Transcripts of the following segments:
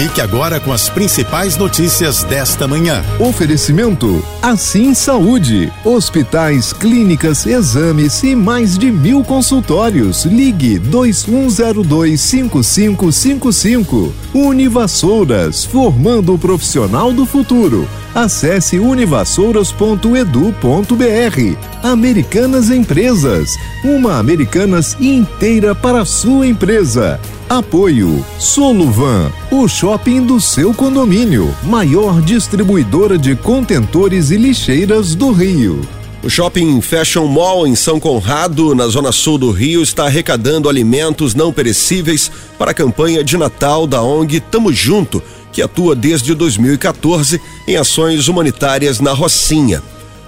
Fique agora com as principais notícias desta manhã. Oferecimento Assim Saúde. Hospitais, clínicas, exames e mais de mil consultórios. Ligue 2102 5555. Univassouras, formando o profissional do futuro. Acesse univassouras.edu.br. Americanas Empresas. Uma Americanas inteira para a sua empresa. Apoio Soluvan, o shopping do seu condomínio, maior distribuidora de contentores e lixeiras do Rio. O shopping Fashion Mall em São Conrado, na zona sul do Rio, está arrecadando alimentos não perecíveis para a campanha de Natal da ONG Tamo Junto, que atua desde 2014 em ações humanitárias na Rocinha.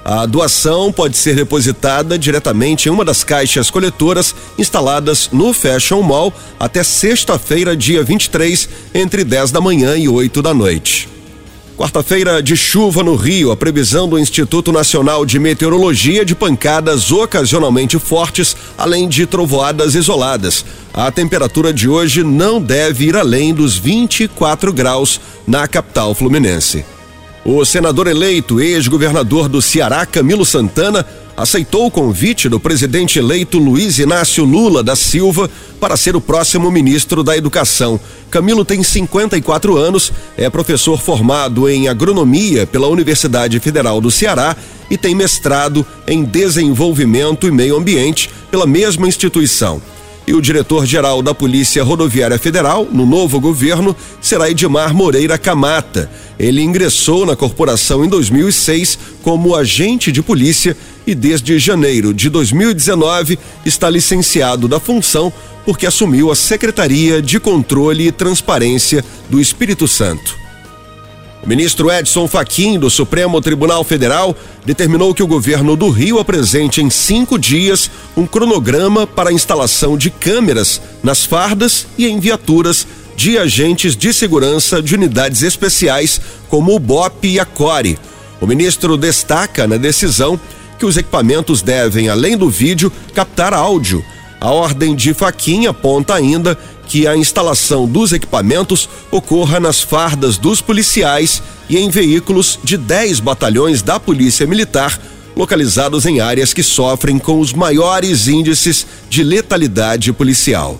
A doação pode ser depositada diretamente em uma das caixas coletoras instaladas no Fashion Mall até sexta-feira, dia 23, entre 10 da manhã e 8 da noite. Quarta-feira de chuva no Rio, a previsão do Instituto Nacional de Meteorologia de pancadas ocasionalmente fortes, além de trovoadas isoladas. A temperatura de hoje não deve ir além dos 24 graus na capital fluminense. O senador eleito, ex-governador do Ceará, Camilo Santana, aceitou o convite do presidente eleito Luiz Inácio Lula da Silva para ser o próximo ministro da Educação. Camilo tem 54 anos, é professor formado em agronomia pela Universidade Federal do Ceará e tem mestrado em desenvolvimento e meio ambiente pela mesma instituição. E o diretor-geral da Polícia Rodoviária Federal, no novo governo, será Edmar Moreira Camata. Ele ingressou na corporação em 2006 como agente de polícia e desde janeiro de 2019 está licenciado da função porque assumiu a Secretaria de Controle e Transparência do Espírito Santo. O ministro Edson Fachin, do Supremo Tribunal Federal, determinou que o governo do Rio apresente em cinco dias um cronograma para a instalação de câmeras nas fardas e em viaturas de agentes de segurança de unidades especiais como o BOP e a CORE. O ministro destaca na decisão que os equipamentos devem, além do vídeo, captar áudio. A ordem de Faquinha aponta ainda que a instalação dos equipamentos ocorra nas fardas dos policiais e em veículos de 10 batalhões da Polícia Militar, localizados em áreas que sofrem com os maiores índices de letalidade policial.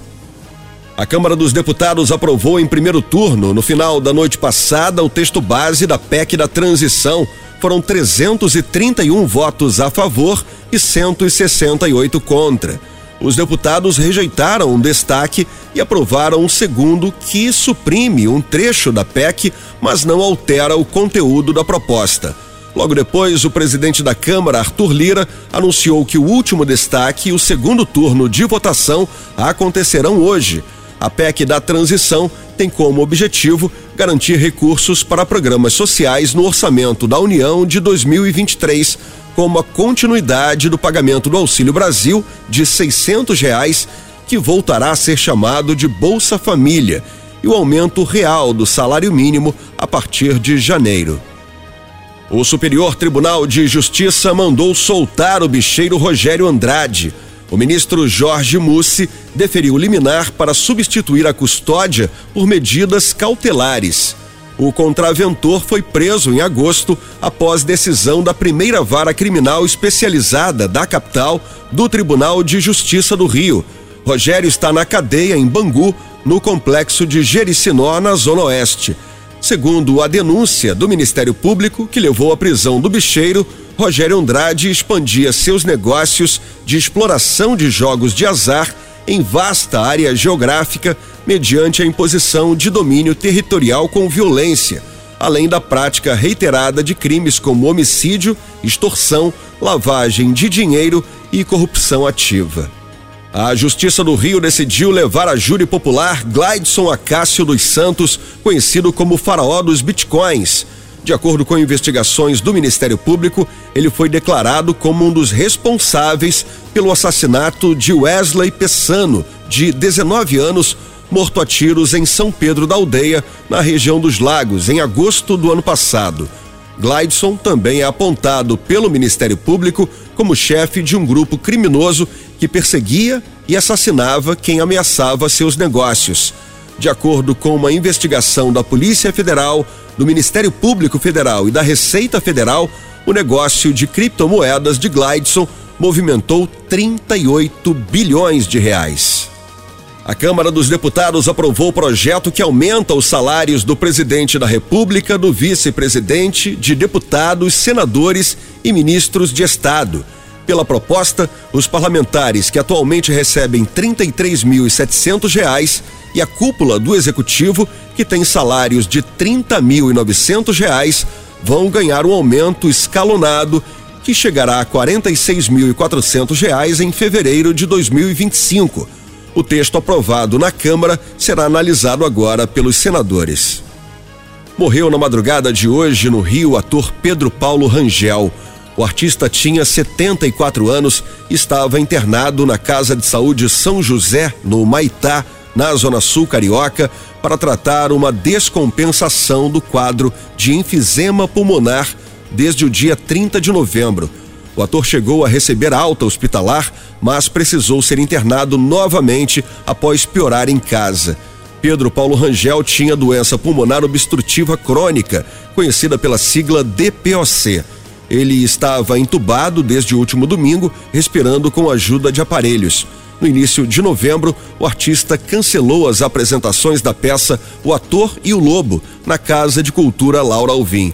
A Câmara dos Deputados aprovou em primeiro turno, no final da noite passada, o texto base da PEC da transição. Foram 331 votos a favor e 168 contra. Os deputados rejeitaram um destaque e aprovaram um segundo que suprime um trecho da PEC, mas não altera o conteúdo da proposta. Logo depois, o presidente da Câmara, Arthur Lira, anunciou que o último destaque e o segundo turno de votação acontecerão hoje. A PEC da transição tem como objetivo garantir recursos para programas sociais no orçamento da União de 2023 como a continuidade do pagamento do Auxílio Brasil de seiscentos reais, que voltará a ser chamado de Bolsa Família, e o aumento real do salário mínimo a partir de janeiro. O Superior Tribunal de Justiça mandou soltar o bicheiro Rogério Andrade. O ministro Jorge Mussi deferiu liminar para substituir a custódia por medidas cautelares. O contraventor foi preso em agosto após decisão da primeira vara criminal especializada da capital do Tribunal de Justiça do Rio. Rogério está na cadeia em Bangu, no complexo de Jericinó, na Zona Oeste. Segundo a denúncia do Ministério Público, que levou à prisão do bicheiro, Rogério Andrade expandia seus negócios de exploração de jogos de azar em vasta área geográfica mediante a imposição de domínio territorial com violência, além da prática reiterada de crimes como homicídio, extorsão, lavagem de dinheiro e corrupção ativa. A Justiça do Rio decidiu levar a júri popular Glideson Acácio dos Santos, conhecido como faraó dos bitcoins. De acordo com investigações do Ministério Público, ele foi declarado como um dos responsáveis pelo assassinato de Wesley Pessano, de 19 anos, morto a tiros em São Pedro da Aldeia, na região dos Lagos, em agosto do ano passado. Glideson também é apontado pelo Ministério Público como chefe de um grupo criminoso que perseguia e assassinava quem ameaçava seus negócios. De acordo com uma investigação da Polícia Federal, do Ministério Público Federal e da Receita Federal, o negócio de criptomoedas de Glideson movimentou 38 bilhões de reais. A Câmara dos Deputados aprovou o projeto que aumenta os salários do presidente da República, do vice-presidente, de deputados, senadores e ministros de Estado. Pela proposta, os parlamentares que atualmente recebem R$ 33.700 e a cúpula do executivo, que tem salários de R$ 30.900, vão ganhar um aumento escalonado que chegará a R$ 46.400 em fevereiro de 2025. O texto aprovado na Câmara será analisado agora pelos senadores. Morreu na madrugada de hoje no Rio o ator Pedro Paulo Rangel. O artista tinha 74 anos e estava internado na Casa de Saúde São José, no Maitá, na Zona Sul Carioca, para tratar uma descompensação do quadro de enfisema pulmonar desde o dia 30 de novembro. O ator chegou a receber alta hospitalar, mas precisou ser internado novamente após piorar em casa. Pedro Paulo Rangel tinha doença pulmonar obstrutiva crônica, conhecida pela sigla DPOC. Ele estava entubado desde o último domingo, respirando com ajuda de aparelhos. No início de novembro, o artista cancelou as apresentações da peça O Ator e o Lobo, na Casa de Cultura Laura Alvim.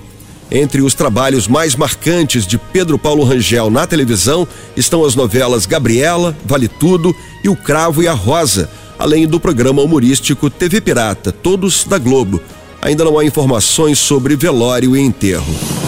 Entre os trabalhos mais marcantes de Pedro Paulo Rangel na televisão estão as novelas Gabriela, Vale Tudo e O Cravo e a Rosa, além do programa humorístico TV Pirata, todos da Globo. Ainda não há informações sobre velório e enterro.